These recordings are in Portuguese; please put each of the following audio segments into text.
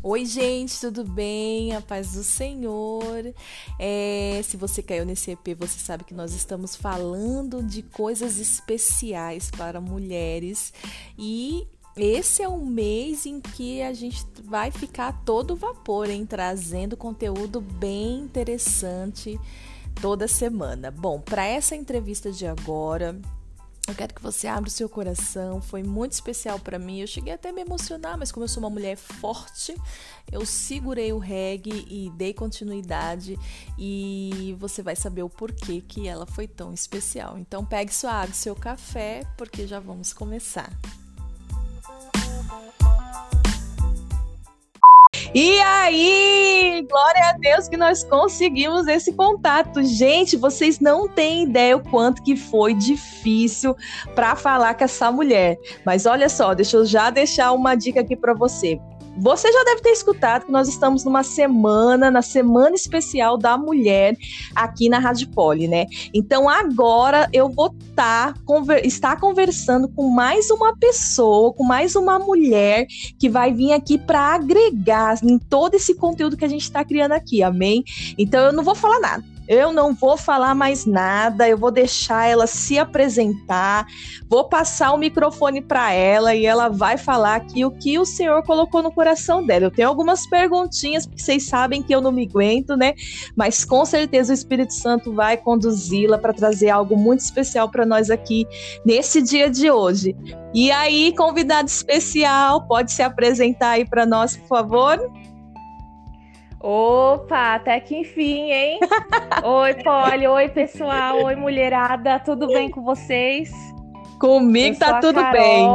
Oi, gente, tudo bem? A paz do Senhor. É, se você caiu nesse EP, você sabe que nós estamos falando de coisas especiais para mulheres e esse é um mês em que a gente vai ficar todo vapor, hein? Trazendo conteúdo bem interessante toda semana. Bom, para essa entrevista de agora, eu quero que você abra o seu coração. Foi muito especial para mim. Eu cheguei até a me emocionar, mas como eu sou uma mulher forte, eu segurei o reggae e dei continuidade. E você vai saber o porquê que ela foi tão especial. Então pegue sua água, seu café, porque já vamos começar. E aí, glória a Deus que nós conseguimos esse contato. Gente, vocês não têm ideia o quanto que foi difícil para falar com essa mulher. Mas olha só, deixa eu já deixar uma dica aqui para você. Você já deve ter escutado que nós estamos numa semana, na semana especial da mulher aqui na Rádio Poli, né? Então agora eu vou tá, conver estar conversando com mais uma pessoa, com mais uma mulher que vai vir aqui para agregar em todo esse conteúdo que a gente está criando aqui, amém? Então eu não vou falar nada. Eu não vou falar mais nada, eu vou deixar ela se apresentar, vou passar o microfone para ela e ela vai falar aqui o que o Senhor colocou no coração dela. Eu tenho algumas perguntinhas, porque vocês sabem que eu não me aguento, né? Mas com certeza o Espírito Santo vai conduzi-la para trazer algo muito especial para nós aqui nesse dia de hoje. E aí, convidado especial, pode se apresentar aí para nós, por favor? Opa, até que enfim, hein? oi, Polly, oi, pessoal, oi, mulherada, tudo bem com vocês? Comigo tá tudo bem.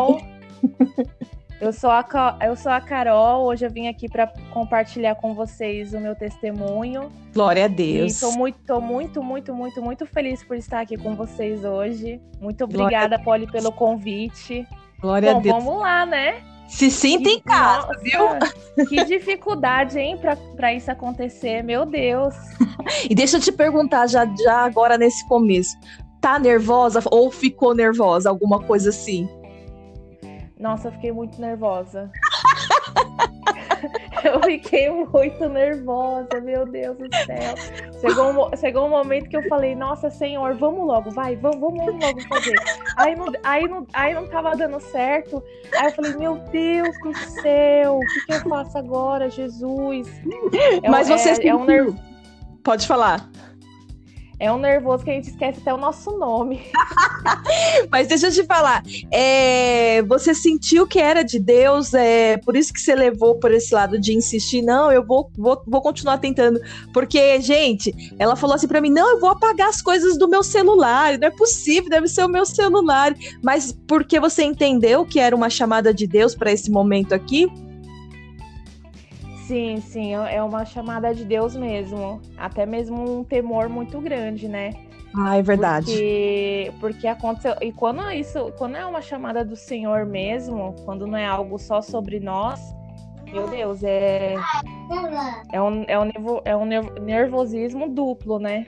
Eu sou, a, eu sou a Carol, hoje eu vim aqui para compartilhar com vocês o meu testemunho. Glória a Deus. Estou muito, tô muito, muito, muito, muito feliz por estar aqui com vocês hoje. Muito obrigada, Polly, pelo convite. Glória Bom, a Deus. Vamos lá, né? Se sinta em casa, Nossa, viu? Que dificuldade, hein, para isso acontecer, meu Deus. e deixa eu te perguntar já, já agora nesse começo. Tá nervosa ou ficou nervosa? Alguma coisa assim? Nossa, eu fiquei muito nervosa. eu fiquei muito nervosa, meu Deus do céu. Chegou um, chegou um momento que eu falei, nossa, senhor, vamos logo, vai, vamos, vamos logo fazer. Aí não, aí, não, aí não tava dando certo. Aí eu falei, meu Deus do céu, o que, que eu faço agora, Jesus? É, Mas você é, é um nervo. Pode falar. É um nervoso que a gente esquece até o nosso nome. Mas deixa eu te falar, é, você sentiu que era de Deus, é por isso que você levou por esse lado de insistir, não, eu vou, vou, vou continuar tentando. Porque, gente, ela falou assim para mim, não, eu vou apagar as coisas do meu celular, não é possível, deve ser o meu celular. Mas porque você entendeu que era uma chamada de Deus para esse momento aqui, Sim, sim, é uma chamada de Deus mesmo. Até mesmo um temor muito grande, né? Ah, é verdade. Porque, porque aconteceu. E quando isso, quando é uma chamada do Senhor mesmo, quando não é algo só sobre nós, meu Deus, é. É um, é um, é um nervosismo duplo, né?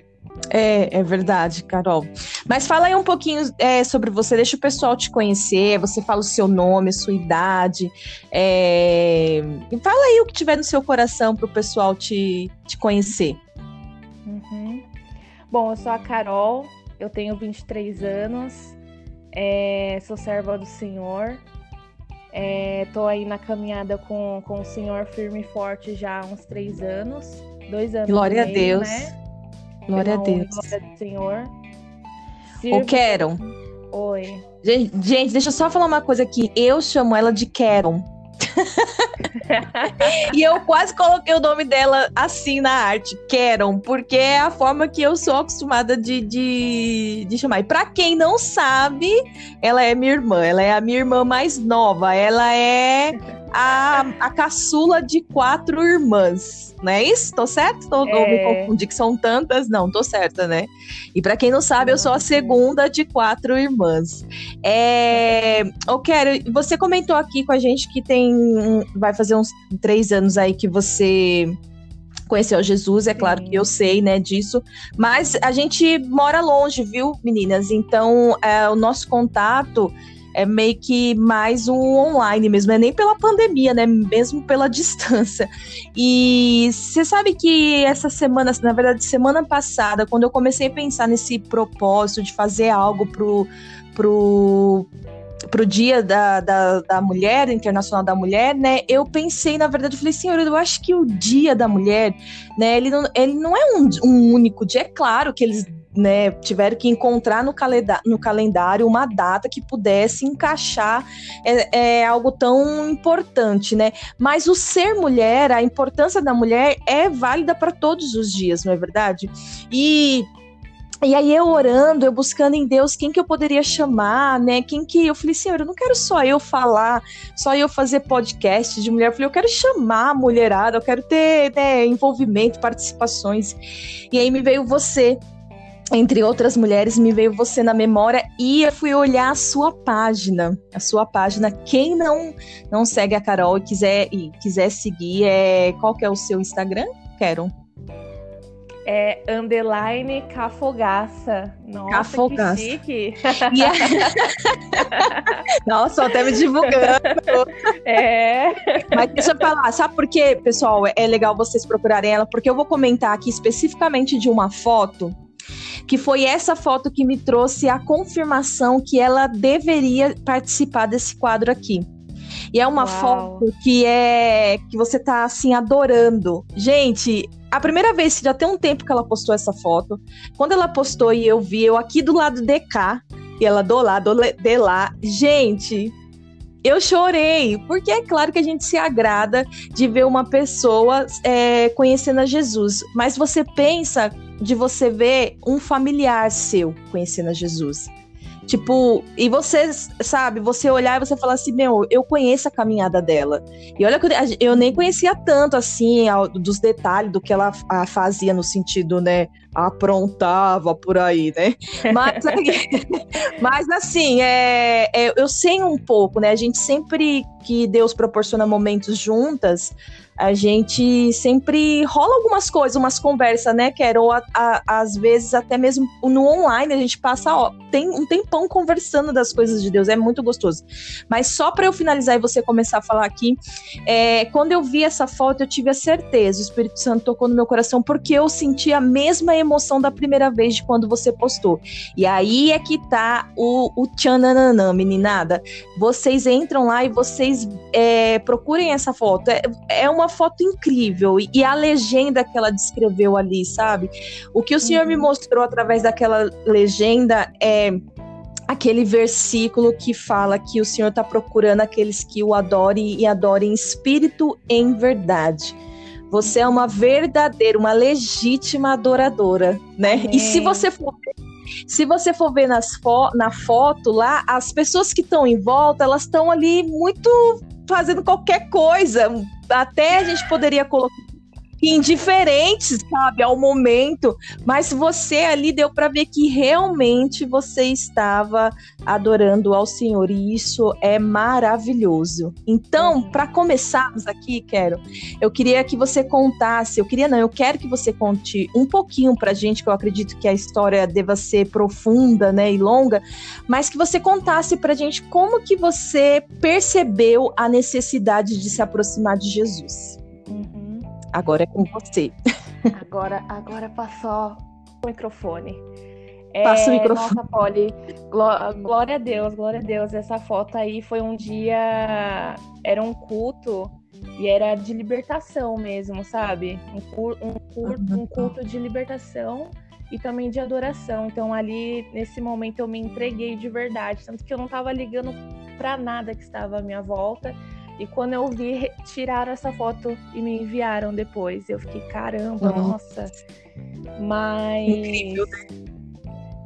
É, é verdade, Carol. Mas fala aí um pouquinho é, sobre você, deixa o pessoal te conhecer, você fala o seu nome, a sua idade. É... Fala aí o que tiver no seu coração para o pessoal te, te conhecer. Uhum. Bom, eu sou a Carol, eu tenho 23 anos, é, sou serva do Senhor. Estou é, aí na caminhada com, com o Senhor firme e forte já há uns três anos. Dois anos. Glória meio, a Deus. Né? Glória a Deus. Glória do Senhor. Sirva... Keron. Oi. Gente, gente, deixa eu só falar uma coisa aqui. Eu chamo ela de Keron. e eu quase coloquei o nome dela assim na arte, Keron, porque é a forma que eu sou acostumada de, de, de chamar. E pra quem não sabe, ela é minha irmã, ela é a minha irmã mais nova, ela é a, a caçula de quatro irmãs, não é isso? Tô certo? Tô, é... me confundi que são tantas? Não, tô certa, né? E para quem não sabe, eu sou a segunda de quatro irmãs. É... Eu quero. Você comentou aqui com a gente que tem. Vai fazer uns três anos aí que você conheceu Jesus, é claro Sim. que eu sei, né, disso, mas a gente mora longe, viu, meninas? Então, é, o nosso contato é meio que mais o online mesmo, é nem pela pandemia, né? Mesmo pela distância. E você sabe que essa semana, na verdade, semana passada, quando eu comecei a pensar nesse propósito de fazer algo pro, pro, pro dia da, da, da, mulher, internacional da mulher, né? Eu pensei, na verdade, eu falei, senhor, eu acho que o dia da mulher, né? Ele não, ele não é um, um único dia. É claro que eles né, tiveram que encontrar no, no, calendário uma data que pudesse encaixar é, é, algo tão importante, né? Mas o ser mulher, a importância da mulher é válida para todos os dias, não é verdade? E e aí eu orando, eu buscando em Deus quem que eu poderia chamar, né? Quem que eu falei, Senhor, eu não quero só eu falar, só eu fazer podcast de mulher. Eu falei, eu quero chamar a mulherada, eu quero ter né, envolvimento, participações. E aí me veio você, entre outras mulheres, me veio você na memória e eu fui olhar a sua página. A sua página. Quem não não segue a Carol e quiser, e quiser seguir, é, qual que é o seu Instagram? Quero. É underline cafogaça. Nossa, cafogaça. que chique. Yeah. Nossa, até me divulgando. É. Mas deixa eu falar, sabe por quê, pessoal? É legal vocês procurarem ela, porque eu vou comentar aqui especificamente de uma foto que foi essa foto que me trouxe a confirmação que ela deveria participar desse quadro aqui. E é uma Uau. foto que é que você tá assim adorando. Gente, a primeira vez, já tem um tempo que ela postou essa foto. Quando ela postou e eu vi, eu aqui do lado de cá, e ela do lado de lá. Gente, eu chorei, porque é claro que a gente se agrada de ver uma pessoa é, conhecendo a Jesus, mas você pensa de você ver um familiar seu conhecendo a Jesus. Tipo, e você, sabe, você olhar e você falar assim, meu, eu conheço a caminhada dela. E olha que eu nem conhecia tanto, assim, dos detalhes do que ela fazia no sentido, né, aprontava por aí, né? Mas, mas assim, é, é, eu sei um pouco, né? A gente sempre que Deus proporciona momentos juntas, a gente sempre rola algumas coisas, umas conversas, né, Quero Ou a, a, às vezes até mesmo no online a gente passa, ó, tem um tempão conversando das coisas de Deus, é muito gostoso. Mas só para eu finalizar e você começar a falar aqui, é, quando eu vi essa foto, eu tive a certeza, o Espírito Santo tocou no meu coração, porque eu senti a mesma emoção da primeira vez de quando você postou. E aí é que tá o, o tchananã, meninada. Vocês entram lá e vocês é, procurem essa foto. É, é uma foto incrível. E, e, a legenda que ela descreveu ali, sabe? O que o Senhor uhum. me mostrou através daquela legenda é aquele versículo que fala que o Senhor está procurando aqueles que o adorem e adorem em espírito em verdade. Você é uma verdadeira, uma legítima adoradora, né? E se você for se você for ver nas fo na foto lá, as pessoas que estão em volta, elas estão ali muito fazendo qualquer coisa. Até a gente poderia colocar indiferentes, sabe, ao momento, mas você ali deu para ver que realmente você estava adorando ao Senhor e isso é maravilhoso. Então, uhum. para começarmos aqui, quero, eu queria que você contasse, eu queria não, eu quero que você conte um pouquinho pra gente, que eu acredito que a história deva ser profunda, né, e longa, mas que você contasse pra gente como que você percebeu a necessidade de se aproximar de Jesus. Agora é com você. Agora, agora passou o microfone. Passa é, o microfone. Nossa, Polly, glória a Deus, glória a Deus. Essa foto aí foi um dia. Era um culto e era de libertação mesmo, sabe? Um, cur, um, cur, um culto de libertação e também de adoração. Então, ali, nesse momento, eu me entreguei de verdade. Tanto que eu não tava ligando para nada que estava à minha volta. E quando eu vi, tiraram essa foto e me enviaram depois. Eu fiquei, caramba, uhum. nossa. Mas. Incrível, né?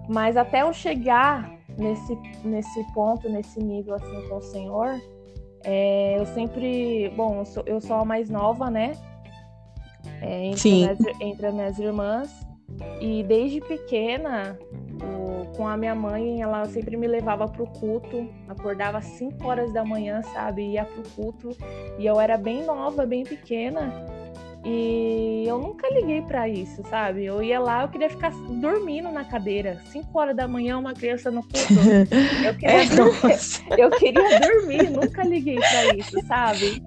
Mas até eu chegar nesse, nesse ponto, nesse nível assim com o Senhor, é, eu sempre. Bom, eu sou, eu sou a mais nova, né? É, entre, Sim. As, entre as minhas irmãs. E desde pequena, com a minha mãe, ela sempre me levava pro culto, acordava às 5 horas da manhã, sabe? Ia pro culto. E eu era bem nova, bem pequena. E eu nunca liguei para isso, sabe? Eu ia lá, eu queria ficar dormindo na cadeira. 5 horas da manhã, uma criança no culto. Eu queria, é, dormir, eu queria dormir, nunca liguei para isso, sabe?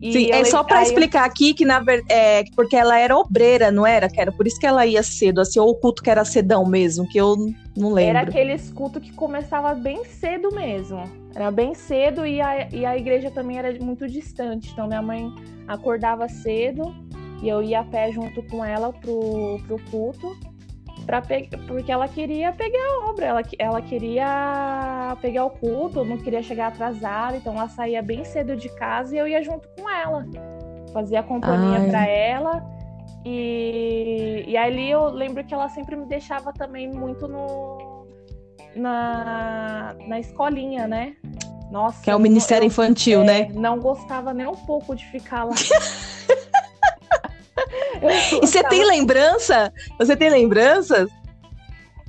E Sim, é só para explicar aqui que na verdade, é, porque ela era obreira, não era? Que era por isso que ela ia cedo, assim, ou o culto que era cedão mesmo, que eu não lembro. Era aqueles culto que começava bem cedo mesmo. Era bem cedo e a, e a igreja também era muito distante. Então minha mãe acordava cedo e eu ia a pé junto com ela pro, pro culto para porque ela queria pegar a obra, ela, ela queria pegar o culto, não queria chegar atrasada, então ela saía bem cedo de casa e eu ia junto com ela. Fazia companhia para ela. E, e ali eu lembro que ela sempre me deixava também muito no, na, na escolinha, né? Nossa. Que é o Ministério eu, Infantil, é, né? Não gostava nem um pouco de ficar lá. e você tem lembrança? Você tem lembranças?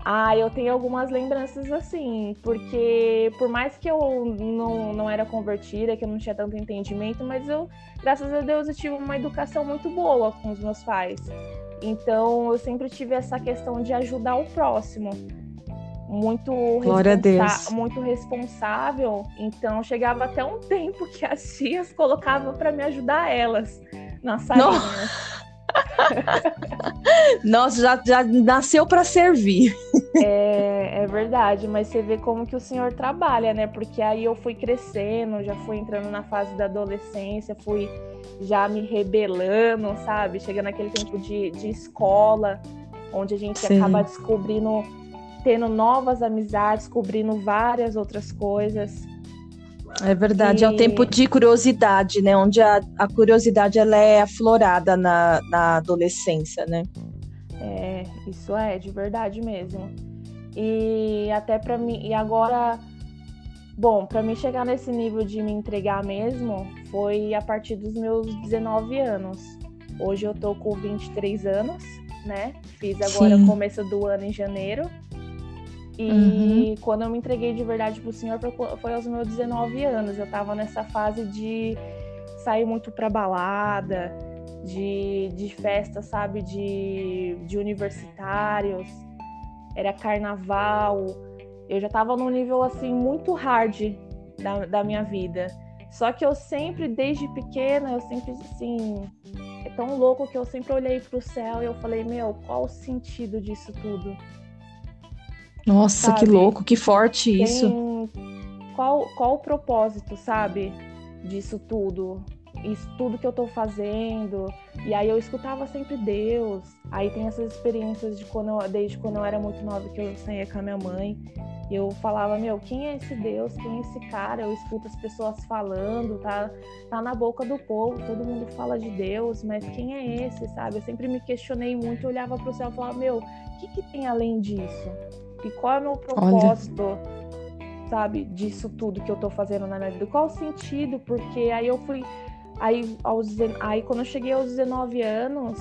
Ah, eu tenho algumas lembranças assim, porque por mais que eu não, não era convertida, que eu não tinha tanto entendimento, mas eu, graças a Deus, eu tive uma educação muito boa com os meus pais. Então, eu sempre tive essa questão de ajudar o próximo. Muito, responsa muito responsável. Então, chegava até um tempo que as tias colocavam para me ajudar elas na salinha. Nossa, já, já nasceu para servir. É, é verdade, mas você vê como que o senhor trabalha, né? Porque aí eu fui crescendo, já fui entrando na fase da adolescência, fui já me rebelando, sabe? Chegando naquele tempo de, de escola, onde a gente Sim. acaba descobrindo, tendo novas amizades, descobrindo várias outras coisas. É verdade, e... é o tempo de curiosidade, né? Onde a, a curiosidade ela é aflorada na, na adolescência, né? É, isso é, de verdade mesmo. E até para mim, e agora, bom, para mim chegar nesse nível de me entregar mesmo, foi a partir dos meus 19 anos. Hoje eu tô com 23 anos, né? Fiz agora o começo do ano em janeiro. E uhum. quando eu me entreguei de verdade pro Senhor foi aos meus 19 anos. Eu tava nessa fase de sair muito pra balada, de, de festa, sabe, de, de universitários. Era carnaval. Eu já tava num nível assim muito hard da, da minha vida. Só que eu sempre, desde pequena, eu sempre assim. É tão louco que eu sempre olhei pro céu e eu falei, meu, qual o sentido disso tudo? Nossa, sabe? que louco, que forte Tem... isso. Qual, qual o propósito, sabe, disso tudo? Isso tudo que eu tô fazendo. E aí eu escutava sempre Deus. Aí tem essas experiências de quando eu, desde quando eu era muito nova que eu saía com a minha mãe. E eu falava, meu, quem é esse Deus? Quem é esse cara? Eu escuto as pessoas falando, tá, tá na boca do povo, todo mundo fala de Deus, mas quem é esse, sabe? Eu sempre me questionei muito, olhava pro céu e falava, meu, o que, que tem além disso? E qual é o meu propósito, Olha. sabe, disso tudo que eu tô fazendo na minha vida? Qual o sentido? Porque aí eu fui. Aí, aos, aí quando eu cheguei aos 19 anos,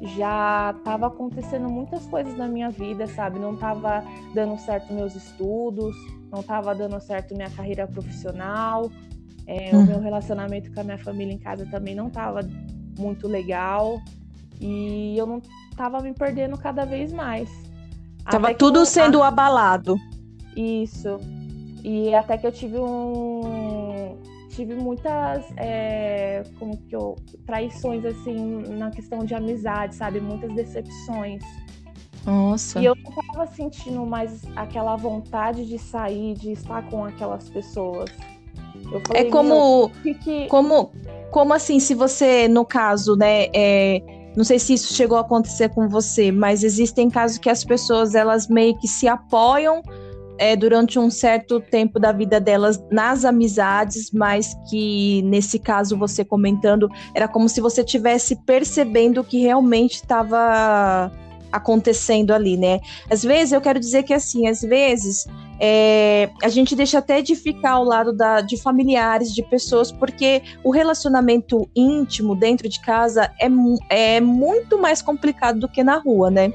já tava acontecendo muitas coisas na minha vida, sabe? Não tava dando certo meus estudos, não tava dando certo minha carreira profissional, é, uhum. o meu relacionamento com a minha família em casa também não tava muito legal e eu não tava me perdendo cada vez mais. Tava tudo eu... sendo abalado. Isso. E até que eu tive um. Tive muitas é, como que eu, traições assim na questão de amizade, sabe? Muitas decepções. Nossa. E eu não tava sentindo mais aquela vontade de sair, de estar com aquelas pessoas. Falei, é como, que... como, como assim, se você, no caso, né, é, não sei se isso chegou a acontecer com você, mas existem casos que as pessoas elas meio que se apoiam é, durante um certo tempo da vida delas nas amizades, mas que nesse caso você comentando era como se você tivesse percebendo que realmente estava acontecendo ali, né? Às vezes eu quero dizer que assim, às vezes é, a gente deixa até de ficar ao lado da, de familiares, de pessoas, porque o relacionamento íntimo dentro de casa é, é muito mais complicado do que na rua, né?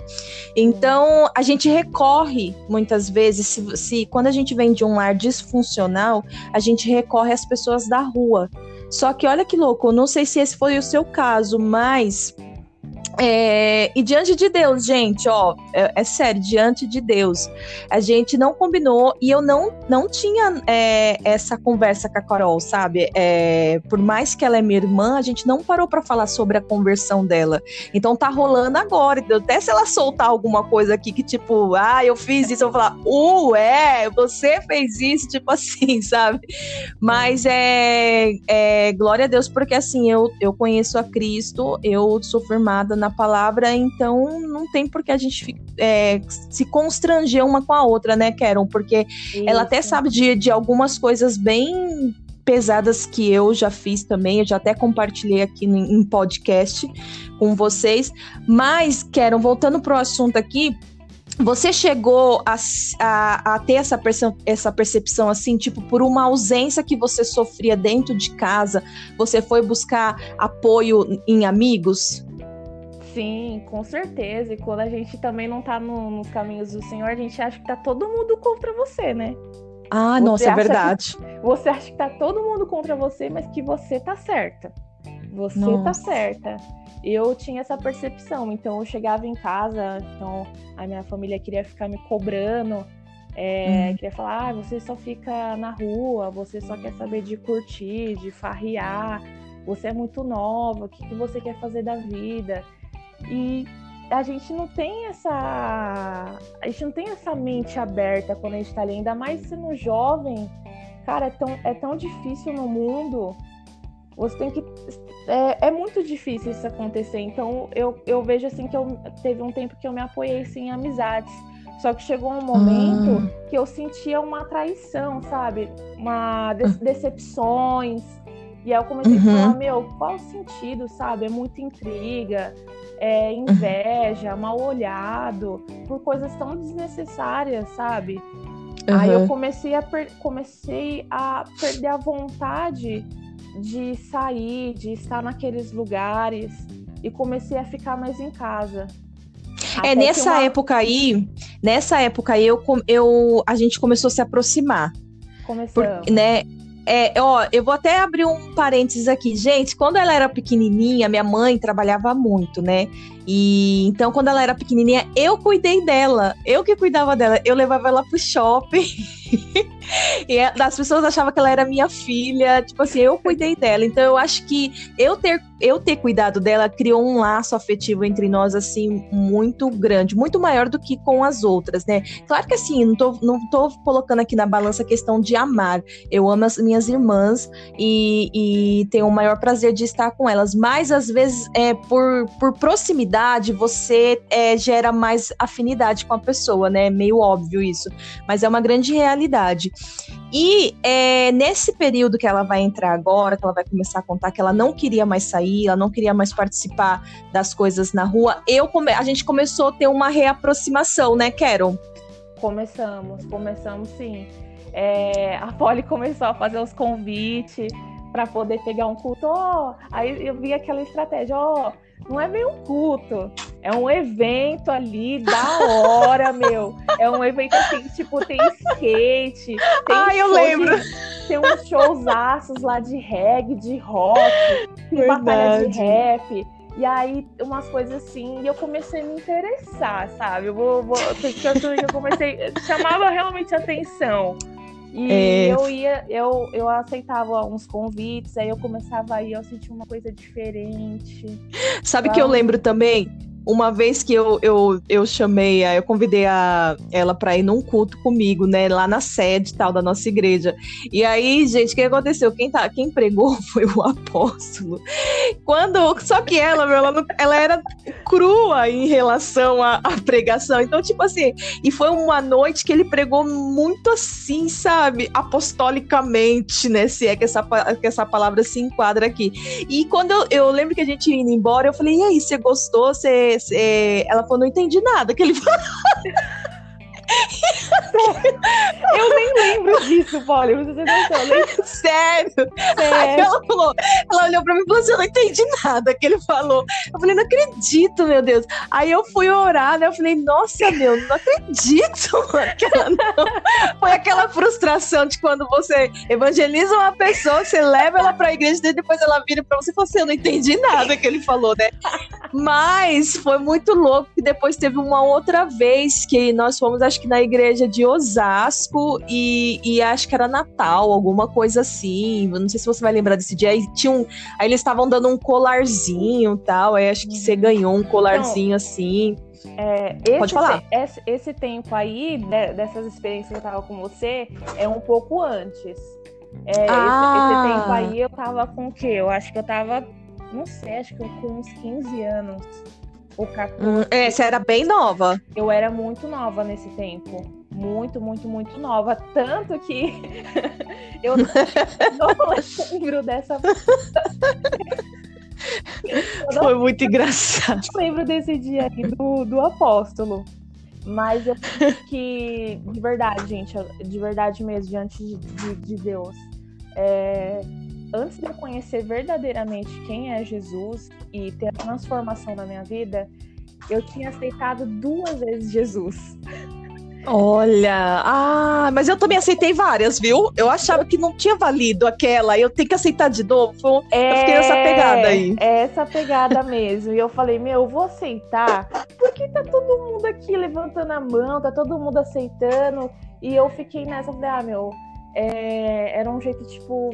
Então a gente recorre muitas vezes, se, se quando a gente vem de um lar disfuncional, a gente recorre às pessoas da rua Só que olha que louco, não sei se esse foi o seu caso, mas é, e diante de Deus, gente, ó, é, é, sério, diante de Deus, a gente não combinou e eu não, não tinha é, essa conversa com a Carol, sabe? É, por mais que ela é minha irmã, a gente não parou para falar sobre a conversão dela. Então tá rolando agora. Até se ela soltar alguma coisa aqui que, tipo, ah, eu fiz isso, eu vou falar, uh, é, você fez isso, tipo assim, sabe? Mas é, é glória a Deus, porque assim, eu, eu conheço a Cristo, eu sou firmada na palavra, então não tem por que a gente é, se constranger uma com a outra, né, Karen? Porque Isso. ela até sabe de, de algumas coisas bem pesadas que eu já fiz também, eu já até compartilhei aqui em podcast com vocês. Mas, Karen, voltando para o assunto aqui, você chegou a, a, a ter essa, perce, essa percepção assim, tipo, por uma ausência que você sofria dentro de casa, você foi buscar apoio em amigos? Sim, com certeza. E quando a gente também não tá no, nos caminhos do Senhor, a gente acha que tá todo mundo contra você, né? Ah, você nossa, é verdade. Que, você acha que tá todo mundo contra você, mas que você tá certa. Você tá nossa. tá certa. Eu tinha essa percepção, então eu chegava em casa, então a minha família queria ficar me cobrando, é, hum. queria falar, ah, você só fica na rua, você só quer saber de curtir, de farrear, você é muito nova, o que, que você quer fazer da vida? E a gente não tem essa. A gente não tem essa mente aberta quando a gente tá ali, ainda mais sendo jovem. Cara, é tão, é tão difícil no mundo. Você tem que. É, é muito difícil isso acontecer. Então eu, eu vejo assim que eu teve um tempo que eu me apoiei sim, em amizades. Só que chegou um momento ah. que eu sentia uma traição, sabe? Uma de decepções. E aí eu comecei uhum. a falar, meu, qual o sentido, sabe? É muita intriga, é, inveja, mal olhado, por coisas tão desnecessárias, sabe? Uhum. Aí eu comecei a, comecei a perder a vontade de sair, de estar naqueles lugares e comecei a ficar mais em casa. É, nessa uma... época aí, nessa época aí, eu, eu, a gente começou a se aproximar. Começamos. Por, né, é, ó, eu vou até abrir um parênteses aqui. Gente, quando ela era pequenininha, minha mãe trabalhava muito, né? E então, quando ela era pequenininha, eu cuidei dela. Eu que cuidava dela. Eu levava ela pro shopping. e é, as pessoas achavam que ela era minha filha. Tipo assim, eu cuidei dela. Então, eu acho que eu ter, eu ter cuidado dela criou um laço afetivo entre nós, assim, muito grande. Muito maior do que com as outras, né? Claro que, assim, não tô, não tô colocando aqui na balança a questão de amar. Eu amo as minhas irmãs e, e tenho o maior prazer de estar com elas. Mas, às vezes, é por, por proximidade você é, gera mais afinidade com a pessoa, né? É meio óbvio isso, mas é uma grande realidade. E é, nesse período que ela vai entrar agora, que ela vai começar a contar que ela não queria mais sair, ela não queria mais participar das coisas na rua, eu come a gente começou a ter uma reaproximação, né, Carol? Começamos, começamos sim. É, a Polly começou a fazer os convites para poder pegar um culto. Oh, aí eu vi aquela estratégia, ó, oh, não é bem um culto. É um evento ali da hora, meu. É um evento assim, tipo, tem skate. Tem Ai, eu lembro. De, tem uns showzaços lá de reggae, de rock, tem Verdade. batalha de rap. E aí, umas coisas assim, e eu comecei a me interessar, sabe? Eu vou, vou eu comecei, chamava realmente atenção. E é... eu ia, eu, eu aceitava uns convites, aí eu começava a ir, eu sentia uma coisa diferente. Sabe que eu lembro também? Uma vez que eu, eu, eu chamei, eu convidei a, ela para ir num culto comigo, né, lá na sede tal da nossa igreja. E aí, gente, o que aconteceu? Quem, tá, quem pregou foi o apóstolo. Quando, só que ela, meu, ela, ela era crua em relação à, à pregação. Então, tipo assim, e foi uma noite que ele pregou muito assim, sabe, apostolicamente, né, se é que essa, que essa palavra se enquadra aqui. E quando eu, eu lembro que a gente ia embora, eu falei, e aí, você gostou? Você é, ela falou, não entendi nada que ele falou. eu nem lembro disso, Polly. Você noção, eu lembro. Sério? Sério. ela falou, ela olhou pra mim e falou assim: eu não entendi nada que ele falou. Eu falei, não acredito, meu Deus. Aí eu fui orar, né? Eu falei, nossa, meu, não acredito, mano. que ela não- Foi aquela frustração de quando você evangeliza uma pessoa, você leva ela pra igreja e depois ela vira pra você e fala assim: eu não entendi nada que ele falou, né? Mas foi muito louco que depois teve uma outra vez que nós fomos, acho que na igreja de Osasco e, e acho que era Natal, alguma coisa assim. Eu Não sei se você vai lembrar desse dia. Aí, tinha um, aí eles estavam dando um colarzinho e tal. Aí acho que você ganhou um colarzinho assim. É, esse, Pode falar. Esse, esse tempo aí, de- dessas experiências que eu tava com você, é um pouco antes. É, esse- Ah. esse, tempo aí eu tava com o quê? Eu acho que eu tava, não sei, acho que eu com uns 15 anos. Ou 14. Hum, é, você era bem nova. Eu era muito nova nesse tempo. Muito, muito, muito nova. Tanto que eu não, lembro dessa. Eu não Foi muito engraçado. lembro desse dia aí do, do apóstolo. Mas eu acho que, de verdade, gente, eu- de verdade mesmo, diante de, de- de Deus, é, antes de eu conhecer verdadeiramente quem é Jesus e ter a transformação na minha vida, eu tinha aceitado duas vezes Jesus. Olha, ah, mas eu também aceitei várias, viu? Eu achava que não tinha valido aquela, eu tenho que aceitar de novo. Um- Eu fiquei nessa pegada aí. É essa pegada mesmo. E eu falei, meu, eu vou aceitar, porque tá todo mundo aqui levantando a mão, tá todo mundo aceitando. E eu fiquei nessa, falei, ah, meu, é, era um jeito, tipo,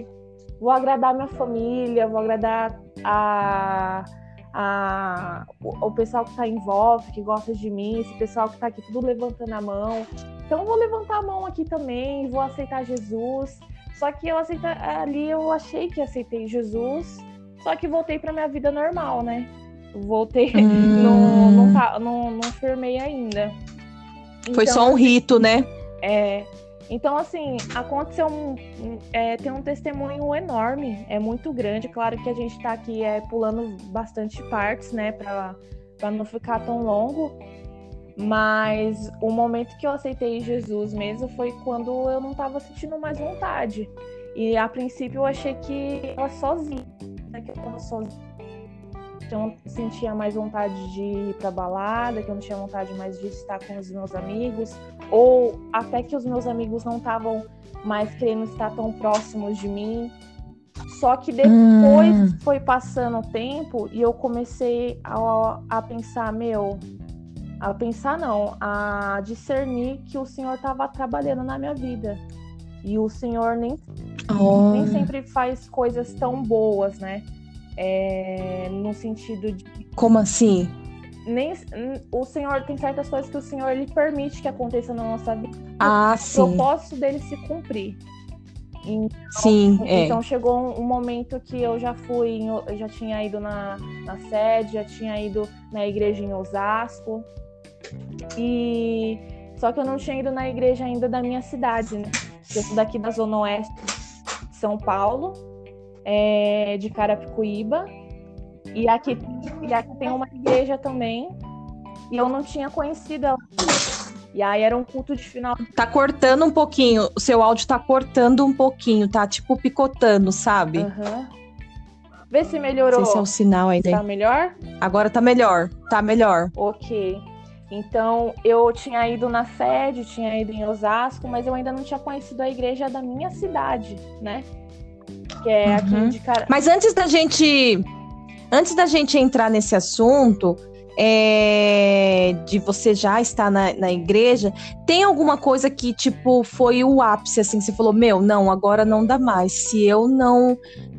vou agradar minha família, vou agradar a, a, o, o pessoal que tá em volta, que gosta de mim, esse pessoal que tá aqui tudo levantando a mão. Então eu vou levantar a mão aqui também, vou aceitar Jesus. Só que eu aceita, ali eu achei que aceitei Jesus, só que voltei pra minha vida normal, né? Voltei, Hum. não, não, tá- não, não firmei ainda. Foi Então, só um rito, né? é, então, assim, aconteceu um. é, tem um testemunho enorme, é muito grande. Claro que a gente tá aqui é, pulando bastante partes, né, pra não ficar tão longo. Mas o momento que eu aceitei Jesus mesmo foi quando eu não tava sentindo mais vontade. E a princípio eu achei que eu tava sozinha, né, que eu tava sozinha. Que eu não sentia mais vontade de ir pra balada, que eu não tinha vontade mais de estar com os meus amigos ou até que os meus amigos não estavam mais querendo estar tão próximos de mim. Só que depois Hum. foi passando o tempo e eu comecei a, a pensar, meu, a pensar não, a discernir que o Senhor estava trabalhando na minha vida. E o Senhor nem nem sempre faz coisas tão boas, né? É, no sentido de Como assim? nem o Senhor tem certas coisas que o Senhor ele permite que aconteça na nossa vida Ah, o sim. propósito dele se cumprir. Então, Sim, é. então chegou um, um momento que eu já fui, eu já tinha ido na, na sede, já tinha ido na igreja em Osasco. E só que eu não tinha ido na igreja ainda da minha cidade, né? Eu sou daqui da Zona Oeste de São Paulo, é, de Carapicuíba. E aqui, e aqui tem uma igreja também. E eu não tinha conhecido ela. E aí era um culto de final Tá cortando um pouquinho. O seu áudio tá cortando um pouquinho, tá tipo picotando, sabe? Aham. Vê se Não melhorou. sei se é o sinal aí. Tá melhor? Agora tá melhor. Tá melhor. Ok. Então, eu tinha ido na sede, tinha ido em Osasco, mas eu ainda não tinha conhecido a igreja da minha cidade, né? Que é aqui Uhum. de cara. Mas antes da gente. Antes da gente entrar nesse assunto, é, de você já estar na, na igreja, tem alguma coisa que, tipo, foi o ápice, assim, que você falou, meu, não, agora não dá mais. Se eu não.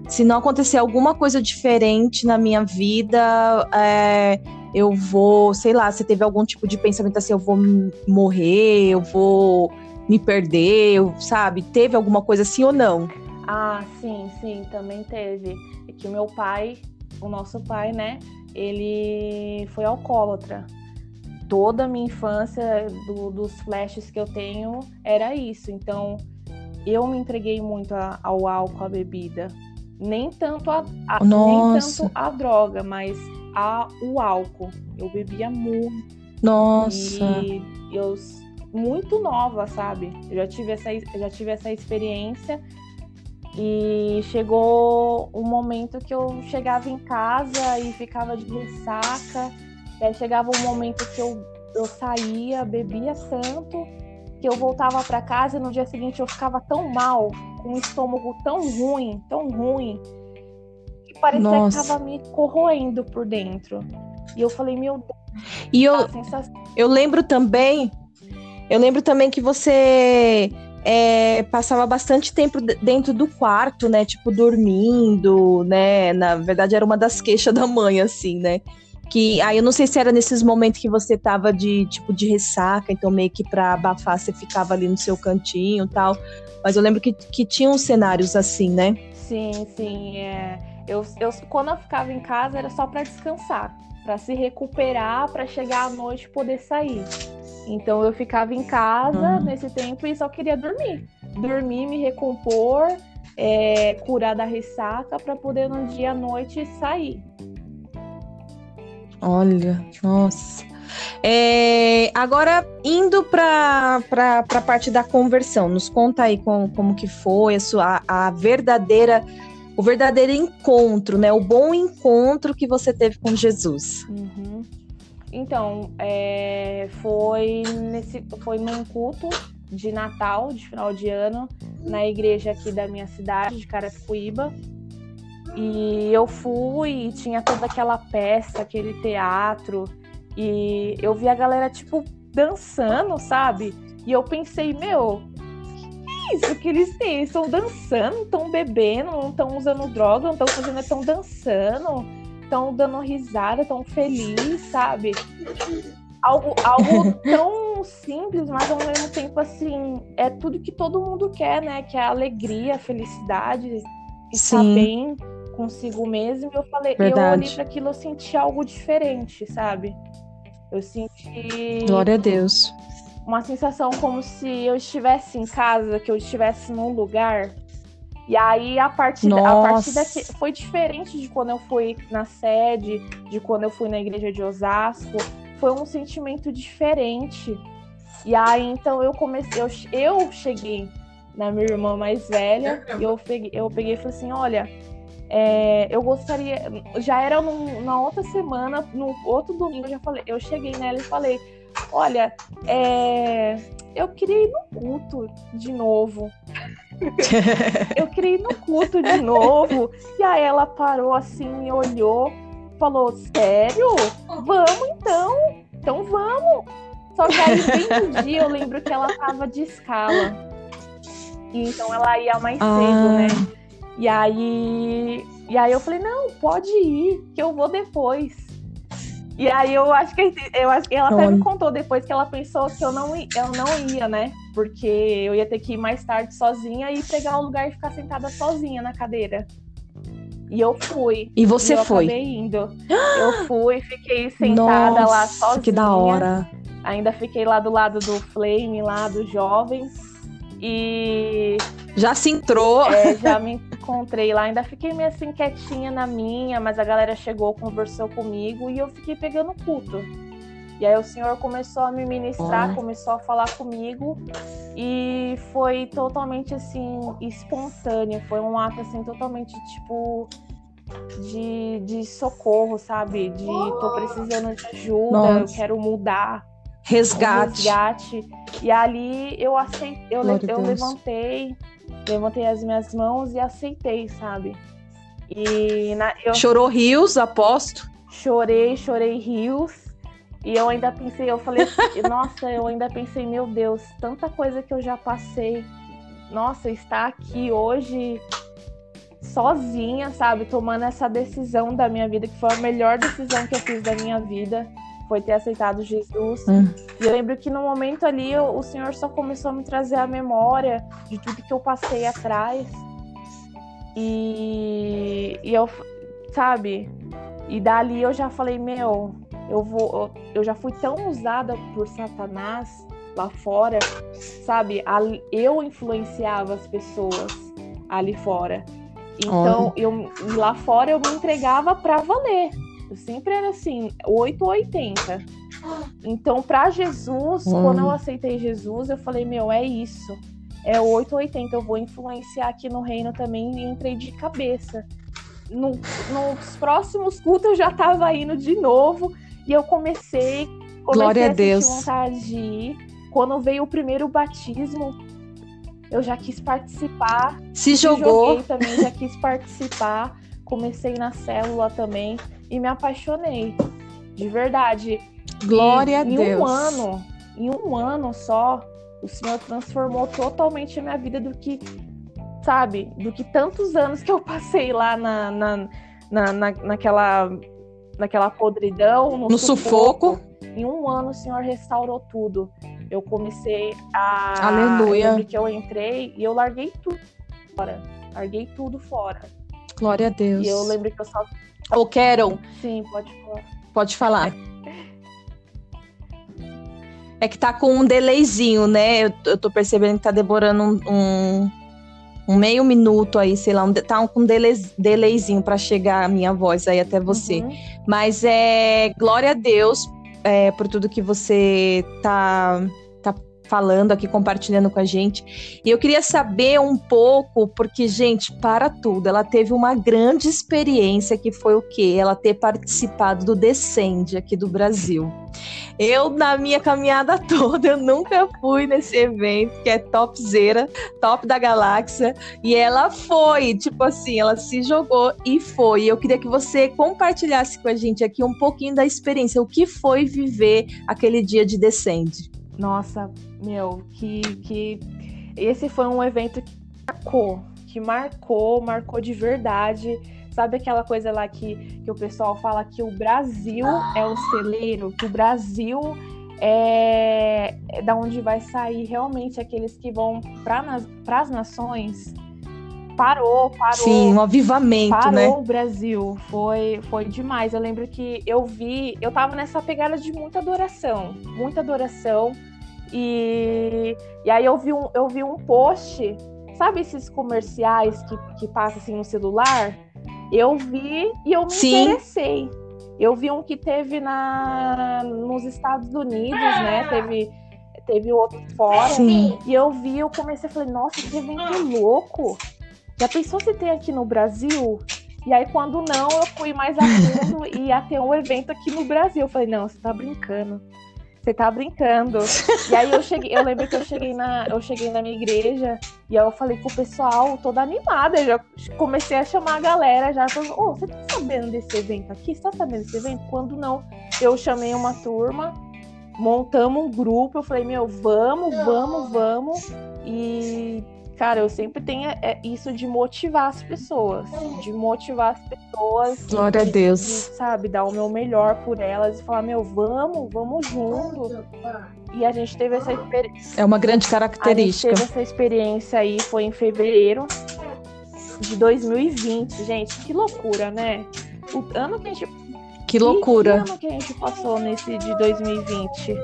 Se não acontecer alguma coisa diferente na minha vida, é, eu vou, sei lá, você teve algum tipo de pensamento assim, eu vou morrer, eu vou me perder, eu- sabe? Teve alguma coisa assim ou não? Ah, sim, sim, também teve. É que o meu pai, o nosso pai, né? Ele foi alcoólatra. Toda a minha infância, do- dos flashes que eu tenho, era isso. Então, eu me entreguei muito a- ao álcool, à bebida. Nem tanto a, a- nem tanto a droga, mas a, o álcool. Eu bebia muito. Nossa. E eu, muito nova, sabe? Eu já tive essa, já tive essa experiência e chegou um momento que eu chegava em casa e ficava de ressaca. E aí chegava um momento que eu, eu saía, bebia tanto, que eu voltava para casa e no dia seguinte eu ficava tão mal, com o estômago tão ruim, tão ruim, que parecia Nossa. que tava me corroendo por dentro. E eu falei, meu Deus. E eu, eu lembro também, eu lembro também que você é, passava bastante tempo dentro do quarto, né? Tipo, dormindo, né? Na verdade, era uma das queixas da mãe, assim, né? Que aí eu não sei se era nesses momentos que você tava de tipo de ressaca, então meio que pra abafar você ficava ali no seu cantinho tal. Mas eu lembro que, que tinha uns cenários assim, né? Sim, sim. É. Eu, eu, quando eu ficava em casa era só para descansar, para se recuperar, para chegar à noite e poder sair. Então eu ficava em casa uhum. nesse tempo e só queria dormir. Dormir, me recompor, é, curar da ressaca para poder no dia à noite sair. Olha, nossa. É, agora, indo para a parte da conversão, nos conta aí com, como que foi a, sua, a verdadeira, o verdadeiro encontro, né? O bom encontro que você teve com Jesus. Uhum. Então, é, foi, nesse, foi num culto de Natal, de final de ano, na igreja aqui da minha cidade, de Carapicuíba. E eu fui e tinha toda aquela peça, aquele teatro. E eu vi a galera, tipo, dançando, sabe? E eu pensei, meu, isso que eles têm? Eles estão dançando, estão bebendo, não estão usando droga, não estão fazendo, estão dançando estão dando risada, tão feliz, sabe? Algo, algo tão simples, mas ao mesmo tempo assim, é tudo que todo mundo quer, né? Que é a alegria, a felicidade, estar Sim. bem consigo mesmo. E eu falei, Verdade. eu olhei para aquilo, eu senti algo diferente, sabe? Eu senti. Glória a Deus. Uma sensação como se eu estivesse em casa, que eu estivesse num lugar e aí, a partir, a partir daqui, foi diferente de quando eu fui na sede, de quando eu fui na igreja de Osasco. Foi um sentimento diferente. E aí, então, eu comecei, eu, eu cheguei na minha irmã mais velha, e eu peguei, eu peguei e falei assim: olha, é, eu gostaria. Já era num, na outra semana, no outro domingo, eu já falei, eu cheguei nela e falei: olha, é, eu queria ir no culto de novo. eu queria ir no culto de novo. E aí ela parou assim, olhou, falou: Sério? Vamos então? Então vamos. Só que aí, bem no dia, eu lembro que ela tava de escala. Então ela ia mais ah. cedo, né? E aí, e aí eu falei: Não, pode ir, que eu vou depois. E aí eu acho que eu acho que ela até me contou depois que ela pensou que eu não, eu não ia, né? Porque eu ia ter que ir mais tarde sozinha e pegar um lugar e ficar sentada sozinha na cadeira. E eu fui. E você e eu foi? Acabei indo. Eu fui, fiquei sentada Nossa, lá sozinha. Que da hora. Ainda fiquei lá do lado do Flame, lá dos jovens. E. Já se entrou. É, já me encontrei lá. Ainda fiquei meio assim quietinha na minha, mas a galera chegou, conversou comigo e eu fiquei pegando culto. E aí o senhor começou a me ministrar, começou a falar comigo e foi totalmente assim espontâneo, foi um ato assim totalmente tipo de, de socorro, sabe? De tô precisando de ajuda, Nossa. eu quero mudar resgate. resgate. E ali eu aceitei, eu, le eu levantei, levantei as minhas mãos e aceitei, sabe? E na, eu... Chorou rios, aposto? Chorei, chorei rios. E eu ainda pensei, eu falei, nossa, eu ainda pensei, meu Deus, tanta coisa que eu já passei. Nossa, estar aqui hoje sozinha, sabe, tomando essa decisão da minha vida, que foi a melhor decisão que eu fiz da minha vida foi ter aceitado Jesus. Hum. E eu lembro que no momento ali o Senhor só começou a me trazer a memória de tudo que eu passei atrás. E, e eu, sabe? E dali eu já falei, meu, eu vou, eu já fui tão usada por Satanás lá fora, sabe? Eu influenciava as pessoas ali fora. Então, eu lá fora eu me entregava para valer. Eu sempre era assim, 8 ou 80. Então, para Jesus, hum. quando eu aceitei Jesus, eu falei, meu, é isso. É 880, eu vou influenciar aqui no reino também e entrei de cabeça. No, nos próximos cultos eu já tava indo de novo e eu comecei, comecei Glória a, a Deus. vontade de ir. Quando veio o primeiro batismo, eu já quis participar. Se jogou. também, já quis participar. Comecei na célula também e me apaixonei. De verdade. Glória e, a Deus. Em um ano, em um ano só, o Senhor transformou totalmente a minha vida do que, sabe, do que tantos anos que eu passei lá na, na, na, na naquela, naquela podridão, no, no sufoco. sufoco. Em um ano o Senhor restaurou tudo. Eu comecei a. Aleluia. Eu que eu entrei e eu larguei tudo fora. Larguei tudo fora. Glória a Deus. E eu lembro que eu só. Ou Carol. Sim, pode falar. Pode falar. É que tá com um delayzinho, né? Eu, eu tô percebendo que tá demorando um, um, um meio minuto aí, sei lá, um, tá com um delay, delayzinho para chegar a minha voz aí até você. Uhum. Mas é glória a Deus é, por tudo que você tá falando aqui, compartilhando com a gente. E eu queria saber um pouco, porque, gente, para tudo, ela teve uma grande experiência que foi o quê? Ela ter participado do Descende aqui do Brasil. Eu, na minha caminhada toda, eu nunca fui nesse evento, que é topzera, top da galáxia, e ela foi, tipo assim, ela se jogou e foi. Eu queria que você compartilhasse com a gente aqui um pouquinho da experiência, o que foi viver aquele dia de Descende. Nossa, meu, que, que esse foi um evento que marcou, que marcou, marcou de verdade. Sabe aquela coisa lá que, que o pessoal fala que o Brasil é o celeiro, que o Brasil é, é da onde vai sair realmente aqueles que vão para as nações? Parou, parou. Sim, um avivamento, parou né? Parou o Brasil. Foi, foi demais. Eu lembro que eu vi, eu tava nessa pegada de muita adoração, muita adoração. E, e aí eu vi, um, eu vi um post, sabe esses comerciais que, que passam assim no celular? Eu vi e eu me Sim. interessei. Eu vi um que teve na, nos Estados Unidos, né? Teve, teve outro fora. Sim. E eu vi, eu comecei a falar, nossa, que evento louco. Já pensou se tem aqui no Brasil? E aí, quando não, eu fui mais a fundo e ia ter um evento aqui no Brasil. Eu falei, não, você tá brincando. Você tá brincando. e aí eu cheguei, eu lembro que eu cheguei na, eu cheguei na minha igreja e aí eu falei com o pessoal, toda animada, eu já comecei a chamar a galera, já falando, oh, você tá sabendo desse evento aqui? Você tá sabendo desse evento? Quando não, eu chamei uma turma, montamos um grupo, eu falei, meu, vamos, vamos, vamos. E Cara, eu sempre tenho é, isso de motivar as pessoas, de motivar as pessoas. Glória de, a Deus. De, sabe, dar o meu melhor por elas e falar, meu, vamos, vamos junto. E a gente teve essa experiência. É uma grande característica. A gente teve essa experiência aí, foi em fevereiro de 2020. Gente, que loucura, né? O ano que a gente. Que loucura. Que ano que a gente passou nesse de 2020?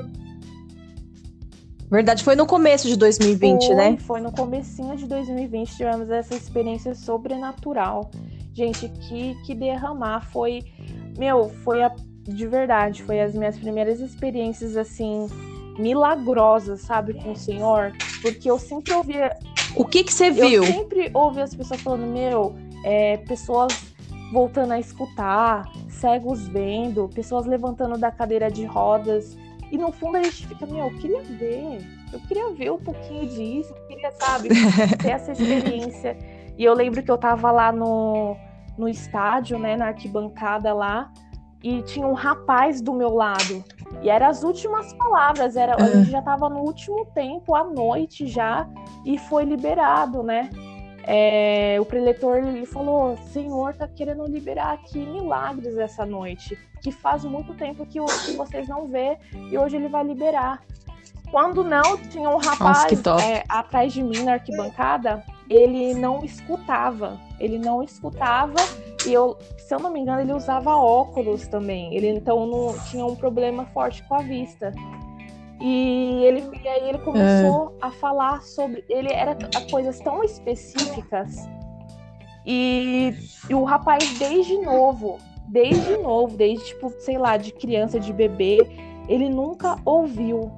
Verdade, foi no começo de 2020, foi, né? Foi no comecinho de 2020 tivemos essa experiência sobrenatural. Gente, que, que derramar foi. Meu, foi a, de verdade, foi as minhas primeiras experiências assim milagrosas, sabe, com o Senhor, porque eu sempre ouvia. O que que você viu? Eu sempre ouvi as pessoas falando, meu, é, pessoas voltando a escutar, cegos vendo, pessoas levantando da cadeira de rodas, e no fundo a gente fica, meu, eu queria ver, eu queria ver um pouquinho disso, eu queria, sabe, ter essa experiência. E eu lembro que eu tava lá no, no estádio, né, na arquibancada lá, e tinha um rapaz do meu lado. E eram as últimas palavras, era, a gente já tava no último tempo, à noite já, e foi liberado, né? É, o preletor ele falou: Senhor, tá querendo liberar aqui milagres essa noite, que faz muito tempo que, que vocês não vê e hoje ele vai liberar. Quando não, tinha um rapaz Nossa, é, atrás de mim na arquibancada, ele não escutava, ele não escutava e eu, se eu não me engano, ele usava óculos também. Ele então não tinha um problema forte com a vista. E, ele, e aí ele começou é. a falar sobre. Ele era coisas tão específicas. E, e, o rapaz, desde novo, desde novo, desde tipo, sei lá, de criança, de bebê, ele nunca ouviu.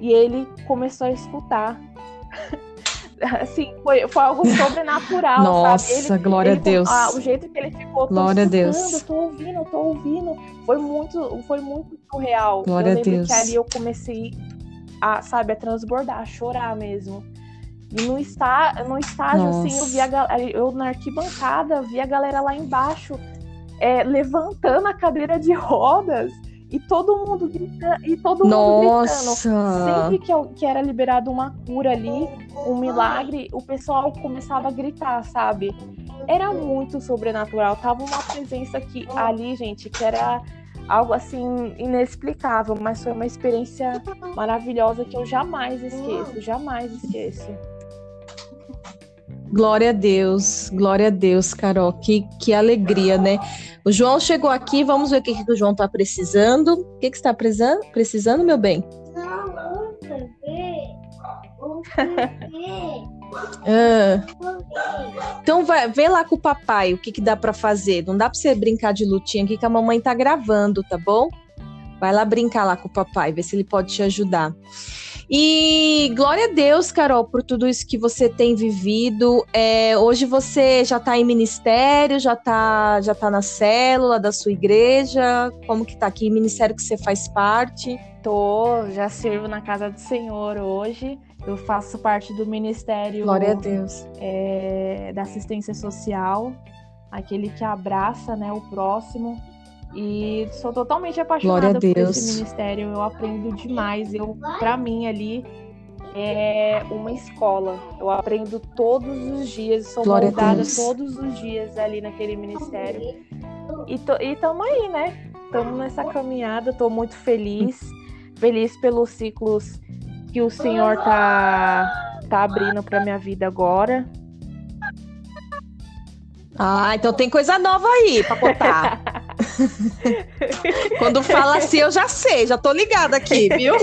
E ele começou a escutar. assim, foi, foi algo sobrenatural, Nossa, sabe? Ele, glória ele, a Deus. Ah, o jeito que ele ficou, glória a Deus. tô ouvindo, tô ouvindo. Foi muito, foi muito surreal. Glória eu lembro a Deus. que ali eu comecei a, sabe, a transbordar, a chorar mesmo. E no, está, no estágio, Nossa. assim, eu vi a eu na arquibancada, vi a galera lá embaixo é, levantando a cadeira de rodas e todo mundo gritando, e todo mundo Nossa. gritando. Sempre que, eu- que era liberado uma cura ali, um milagre, o pessoal começava a gritar, sabe? Era muito sobrenatural. Tava uma presença que ali, gente, que era algo assim inexplicável, mas foi uma experiência maravilhosa que eu jamais esqueço, jamais esqueço. Glória a Deus, glória a Deus, Carol. Que, que alegria, né? O João chegou aqui, vamos ver o que, que o João está precisando. O que, que você está precisando, precisando, meu bem? Não, um bebê. Um bebê. Ah, então vai, vê lá com o papai o que, que dá para fazer. Não dá para você brincar de lutinha aqui que a mamãe tá gravando, tá bom? Vai lá brincar lá com o papai, ver se ele pode te ajudar. E glória a Deus, Carol, por tudo isso que você tem vivido. É, hoje você já está em ministério, já está já tá na célula da sua igreja. Como que tá aqui? Ministério que você faz parte? Tô, já sirvo na casa do Senhor hoje. Eu faço parte do ministério Glória a Deus. é, da assistência social, aquele que abraça né, o próximo. E sou totalmente apaixonada por esse ministério. Eu aprendo demais. Eu, para mim ali é uma escola. Eu aprendo todos os dias. Sou Glória moldada todos os dias ali naquele ministério. E, to, e tamo aí, né? Estamos nessa caminhada. Tô muito feliz. Feliz pelos ciclos que o Senhor tá, tá abrindo pra minha vida agora. Ah, então tem coisa nova aí pra contar. Quando fala assim, eu já sei, já tô ligada aqui, viu?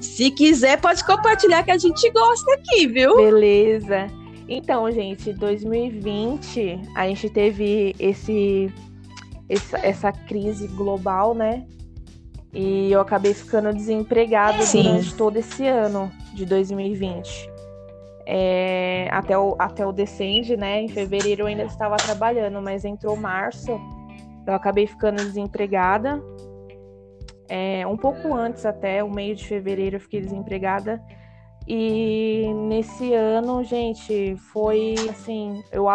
Se quiser, pode compartilhar que a gente gosta aqui, viu? Beleza. Então, gente, 2020 a gente teve esse, essa, essa crise global, né? E eu acabei ficando desempregada Sim. durante todo esse ano de 2020. É, até, o, até o Descende, né? Em fevereiro eu ainda estava trabalhando, mas entrou março, eu acabei ficando desempregada. É, um pouco antes até, o meio de fevereiro eu fiquei desempregada. E nesse ano, gente, foi assim, eu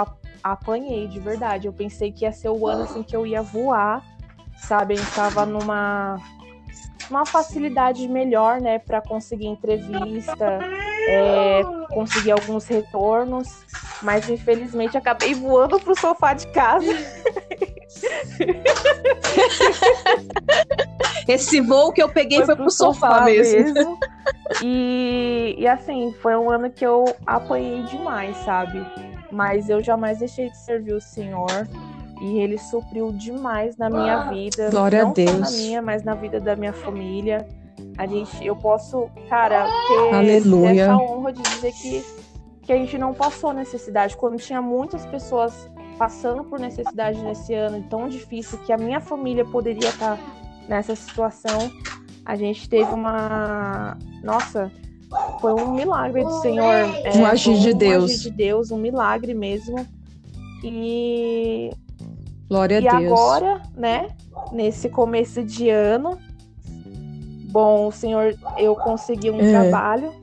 apanhei de verdade. Eu pensei que ia ser o ano assim que eu ia voar, sabe? A gente tava numa uma facilidade melhor, né, para conseguir entrevista, é, conseguir alguns retornos, mas infelizmente acabei voando pro sofá de casa. Esse voo que eu peguei foi, pro sofá, mesmo. E, e assim, foi um ano que eu apanhei demais, sabe? Mas eu jamais deixei de servir o Senhor. E ele supriu demais na minha vida. Glória a não só na Deus. minha, mas na vida da minha família. A gente, eu posso, cara, ter, Aleluia. essa honra de dizer que, que a gente não passou necessidade. Quando tinha muitas pessoas passando por necessidade nesse ano tão difícil que a minha família poderia estar nessa situação, a gente teve uma. Nossa, foi um milagre do Senhor. é, Um agir de Um Deus. agir de Deus, um milagre mesmo. E, Glória e a Deus. agora, né, nesse começo de ano, bom, o Senhor, eu consegui um É. trabalho,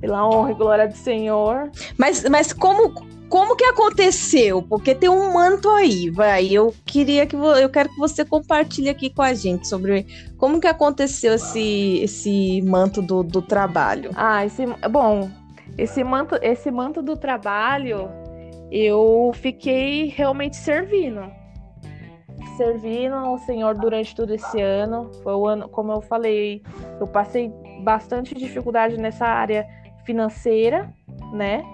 pela honra e glória do Senhor. Mas, mas como, como que aconteceu? Porque tem um manto aí, vai. Eu queria que eu quero que você compartilhe aqui com a gente sobre como que aconteceu esse, esse manto do, do trabalho. Ah, esse, bom, esse manto, esse manto do trabalho, eu fiquei realmente servindo. Servindo ao Senhor durante todo esse ano. Foi o ano, como eu falei, eu passei bastante dificuldade nessa área financeira, né?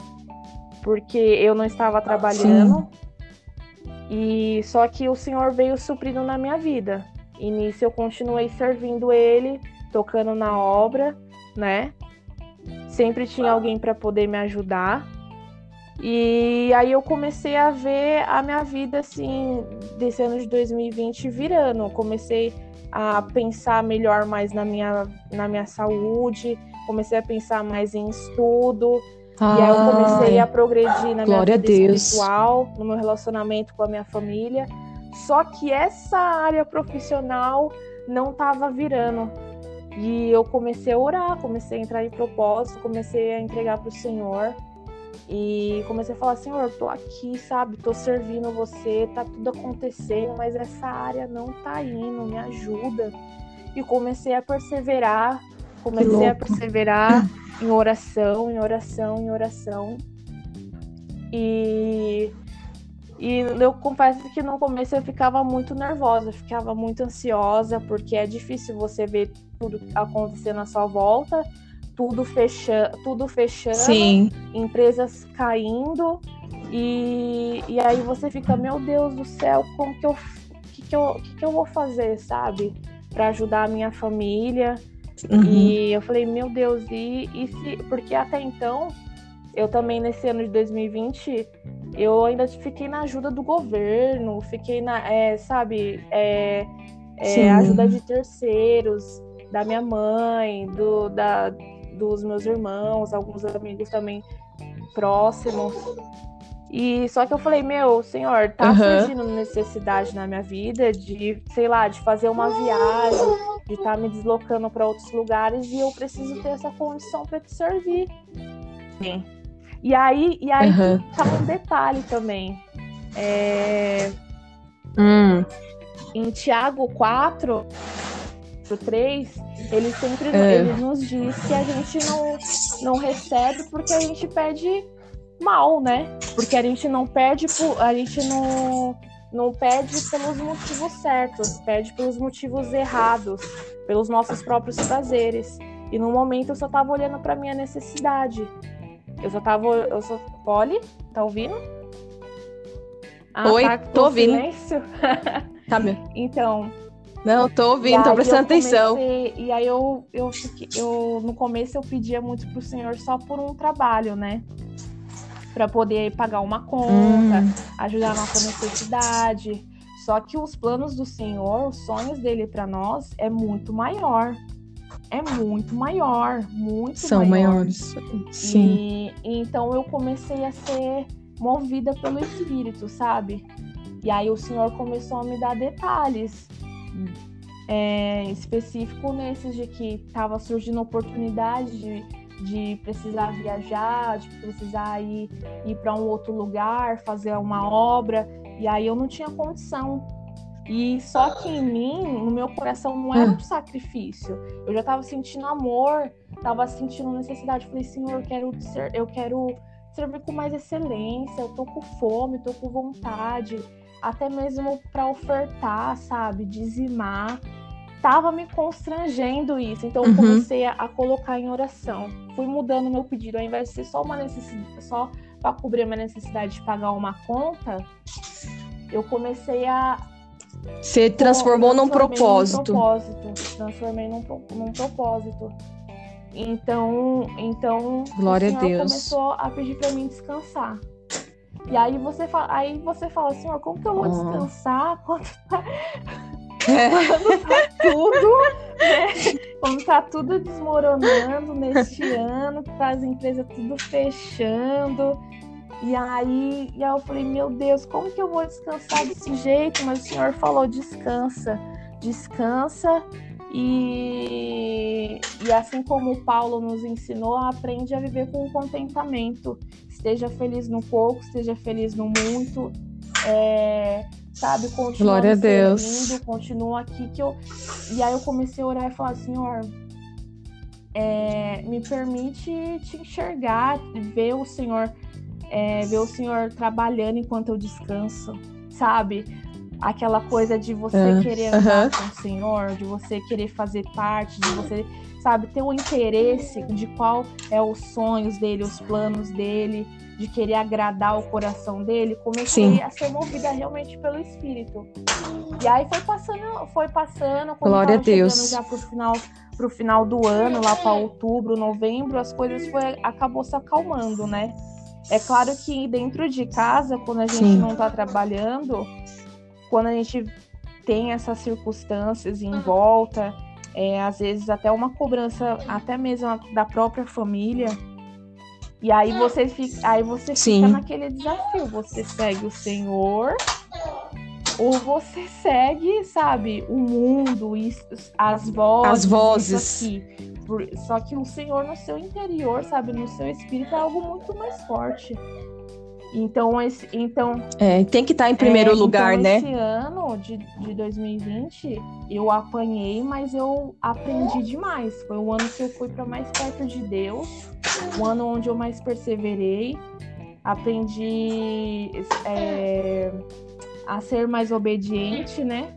Porque eu não estava trabalhando. E só que o Senhor veio suprindo na minha vida. E nisso eu continuei servindo ele, tocando na obra, né? Sempre tinha alguém para poder me ajudar. E aí eu comecei a ver a minha vida assim, desse ano de 2020 virando. Eu comecei a pensar melhor mais na minha, na minha saúde, comecei a pensar mais em estudo. Ah, e aí eu comecei a progredir na minha vida espiritual, no meu relacionamento com a minha família. Só que essa área profissional não estava virando. E eu comecei a orar, comecei a entrar em propósito, comecei a entregar para o Senhor. E comecei a falar, Senhor, tô aqui, sabe? Tô servindo você, tá tudo acontecendo, mas essa área não tá indo, me ajuda. E comecei a perseverar, comecei a perseverar em oração, em oração, em oração. E, e eu confesso que no começo eu ficava muito nervosa, ficava muito ansiosa, porque é difícil você ver tudo acontecendo à sua volta tudo, fecha, tudo fechando, Sim. empresas caindo, e, e aí você fica, meu Deus do céu, como que eu, que, que, eu, que, que eu vou fazer, sabe? para ajudar a minha família. Uhum. E eu falei, meu Deus, e, e se. Porque até então, eu também nesse ano de 2020, eu ainda fiquei na ajuda do governo, fiquei na, é, sabe, é, é, ajuda de terceiros, da minha mãe, do, da, dos meus irmãos, alguns amigos também próximos. E só que eu falei, meu, senhor, tá uhum. surgindo necessidade na minha vida de, sei lá, de fazer uma viagem, de estar tá me deslocando para outros lugares e eu preciso ter essa condição para te servir. Sim. E aí, e aí uhum. tá um detalhe também. É... Hum. Em Tiago 4, 3, ele sempre é. ele nos diz que a gente não, não recebe porque a gente pede mal, né? Porque a gente não pede, a gente não, não pede pelos motivos certos, pede pelos motivos errados, pelos nossos próprios prazeres. E no momento eu só tava olhando para minha necessidade. Eu só tava. Eu só. Polly, tá ouvindo? Ah, Oi, tá tô ouvindo. Silêncio? Tá meu. Então, não, tô ouvindo, tô prestando comecei, atenção. E aí eu, eu, eu, no começo eu pedia muito pro Senhor só por um trabalho, né? Para poder pagar uma conta, hum. ajudar na nossa necessidade. Só que os planos do Senhor, os sonhos dele para nós é muito maior. É muito maior, muito São maior. maiores. Sim. E, então eu comecei a ser movida pelo Espírito, sabe? E aí o Senhor começou a me dar detalhes é, específico nesses de que estava surgindo oportunidade de, de precisar viajar, de precisar ir, ir para um outro lugar, fazer uma obra, e aí eu não tinha condição. E só que em mim, no meu coração, não era um sacrifício. Eu já estava sentindo amor, estava sentindo necessidade. Falei, Senhor, eu quero, ser, eu quero servir com mais excelência, eu tô com fome, tô com vontade até mesmo para ofertar, sabe, dizimar. Tava me constrangendo isso, então eu uhum. comecei a, a, colocar em oração. Fui mudando meu pedido, ao invés de ser só uma necessidade, só para cobrir a minha necessidade de pagar uma conta, eu comecei a você transformou num propósito. Num propósito. Transformei num, num propósito. Então, então Glória a Deus. começou a pedir para mim descansar. E aí você fala, aí você fala assim, ó, como que eu vou descansar quando tá, quando tá tudo, né? Quando tá tudo desmoronando neste ano, que tá as empresas tudo fechando. E aí, e aí eu falei, meu Deus, como que eu vou descansar desse jeito? Mas o senhor falou, descansa, descansa e, e assim como o Paulo nos ensinou, aprende a viver com contentamento. Esteja feliz no pouco, esteja feliz no muito. É, sabe, continua Glória a Deus. Servindo, continua aqui que eu. E aí eu comecei a orar e falar, Senhor, é, me permite te enxergar, ver o Senhor, é, ver o Senhor trabalhando enquanto eu descanso, sabe? Aquela coisa de você uh, querer andar uh -huh. com o Senhor, de você querer fazer parte, de você, sabe, ter um interesse de qual é os sonhos dele, os planos dele, de querer agradar o coração dele, comecei Sim. a ser movida realmente pelo Espírito. E aí foi passando, foi passando, quando Glória a Deus. já pro final, pro final do ano, lá para outubro, novembro, as coisas foi acabou se acalmando, né? É claro que dentro de casa, quando a gente Sim. não está trabalhando, quando a gente tem essas circunstâncias em volta, é, às vezes até uma cobrança até mesmo da própria família. E aí você fica, aí você Sim. fica naquele desafio, você segue o Senhor ou você segue, sabe, o mundo, isso, as vozes, As vozes. isso aqui. Só que o Senhor no seu interior, sabe, no seu espírito é algo muito mais forte. Então, esse, então É, tem que estar em primeiro é, lugar, então, né? Esse ano de, de 2020, eu apanhei, mas eu aprendi demais. Foi o ano que eu fui para mais perto de Deus, o ano onde eu mais perseverei. Aprendi é, a ser mais obediente, né?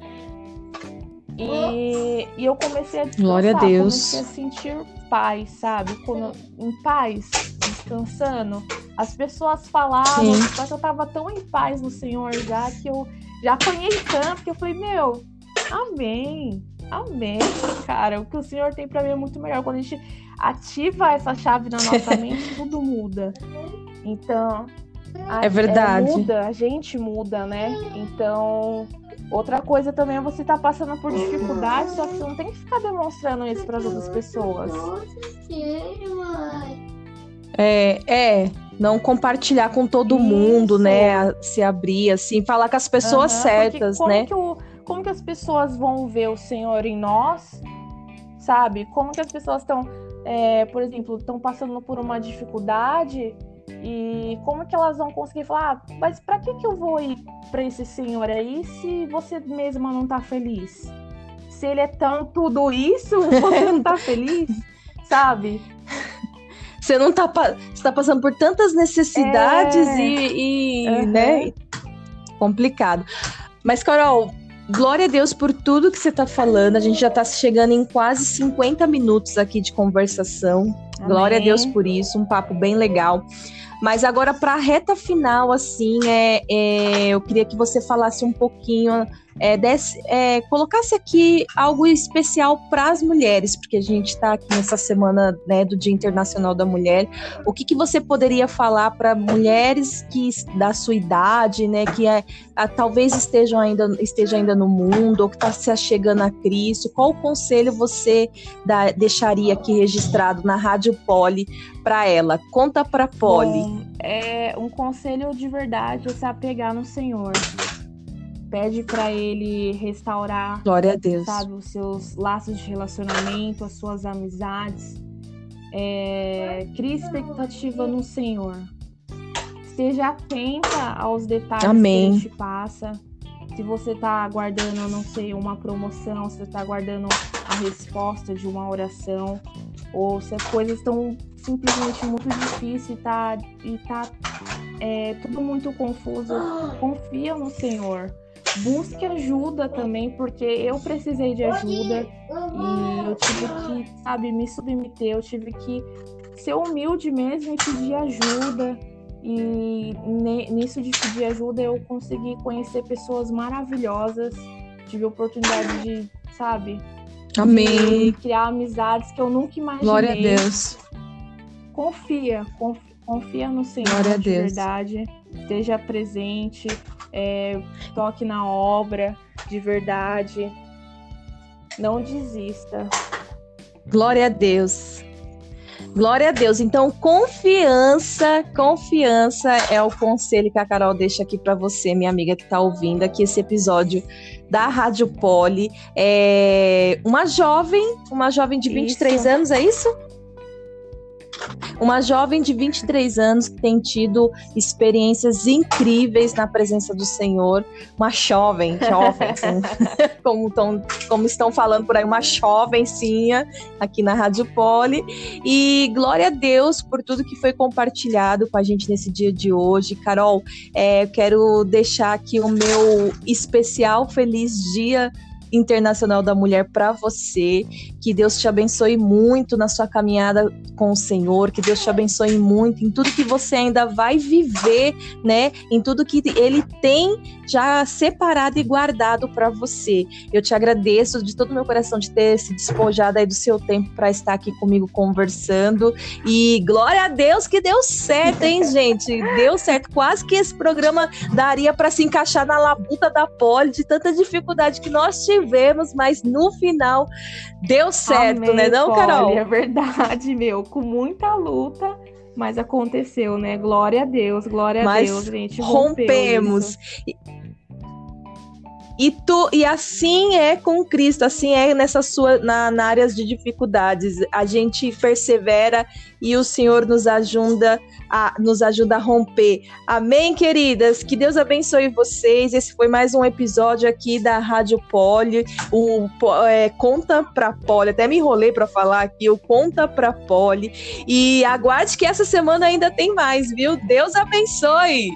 E, e eu comecei a descansar, Glória a Deus. comecei a sentir paz, sabe? Quando, em paz, descansando. As pessoas falavam, Sim. só que eu tava tão em paz no Senhor já que eu já apanhei tanto que eu falei, meu, amém, amém, cara. O que o Senhor tem pra mim é muito melhor. Quando a gente ativa essa chave na nossa mente, tudo muda. Então. a- É verdade. muda, a gente muda, né? Então. Outra coisa também é você estar passando por dificuldades, só que você não tem que ficar demonstrando isso para as outras pessoas. É, é, não compartilhar com todo Isso. mundo, né? Se abrir, assim, falar com as pessoas Aham, certas, como né? Que o, como que as pessoas vão ver o Senhor em nós, sabe? Como que as pessoas estão, é, por exemplo, estão passando por uma dificuldade e como que elas vão conseguir falar, ah, mas para que que eu vou ir para esse Senhor aí se você mesma não tá feliz? Se ele é tão tudo isso, você não tá feliz, sabe? Você não tá, você tá passando por tantas necessidades É. e, e, Aham. né? Complicado. Mas, Carol, glória a Deus por tudo que você tá falando. A gente já tá chegando em quase 50 minutos aqui de conversação. Glória a Amém. Deus por isso, um papo bem legal. Mas agora, para a reta final, assim, é, é, eu queria que você falasse um pouquinho, é, desse, é, colocasse aqui algo especial para as mulheres, porque a gente está aqui nessa semana né, do Dia Internacional da Mulher. O que, que você poderia falar para mulheres que da sua idade, né, que é, a- talvez estejam ainda, esteja ainda no mundo ou que está se achegando a Cristo? Qual conselho você dá- deixaria aqui registrado na Rádio Poli para ela? Conta para Poli. Bom, é um conselho de verdade é se apegar no Senhor. Pede pra ele restaurar, Glória a Deus. sabe, os seus laços de relacionamento, as suas amizades. É, crie expectativa no Senhor. Esteja atenta aos detalhes Amém. que ele te passa. Se você tá aguardando, não sei, uma promoção, se você tá aguardando a resposta de uma oração, ou se as coisas estão simplesmente muito difíceis e tá, e tá é, tudo muito confuso, confia no Senhor. Busque ajuda também, porque eu precisei de ajuda e eu tive que, sabe, me submeter, eu tive que ser humilde mesmo e pedir ajuda. E nisso de pedir ajuda eu consegui conhecer pessoas maravilhosas. Tive a oportunidade de, sabe, Amém. de criar amizades que eu nunca imaginei. Glória a Deus. Confia, conf- confia no Senhor de verdade. Esteja presente, é, toque na obra de verdade. Não desista. Glória a Deus. Glória a Deus. Então, confiança, confiança é o conselho que a Carol deixa aqui para você, minha amiga que está ouvindo aqui esse episódio da Rádio Poli. É uma jovem, uma jovem de 23 Isso. anos, é isso? Uma jovem de 23 anos que tem tido experiências incríveis na presença do Senhor. Uma jovem, jovem, assim, como, tão, como estão falando por aí, uma jovencinha aqui na Rádio Poli. E glória a Deus por tudo que foi compartilhado com a gente nesse dia de hoje. Carol, é, quero deixar aqui o meu especial feliz dia Internacional da Mulher para você. Que Deus te abençoe muito na sua caminhada com o Senhor, que Deus te abençoe muito em tudo que você ainda vai viver, né? Em tudo que ele tem já separado e guardado para você. Eu te agradeço de todo meu coração de ter se despojado aí do seu tempo para estar aqui comigo conversando. E glória a Deus que deu certo, hein, gente? Deu certo. Quase que esse programa daria para se encaixar na labuta da poli, de tanta dificuldade que nós tivemos, mas no final deu certo, Amém, né, não, Carol? É verdade, meu. Com muita luta, mas aconteceu, né? Glória a Deus, glória Mas a Deus, gente. rompemos. isso. E, tu, e assim é com Cristo, assim é nessa sua na, na áreas de dificuldades. A gente persevera e o Senhor nos ajuda a nos ajuda a romper. Amém, queridas. Que Deus abençoe vocês. Esse foi mais um episódio aqui da Rádio Poli, o é, Conta pra Poli. Até me enrolei para falar aqui o Conta pra Poli. E aguarde que essa semana ainda tem mais, viu? Deus abençoe.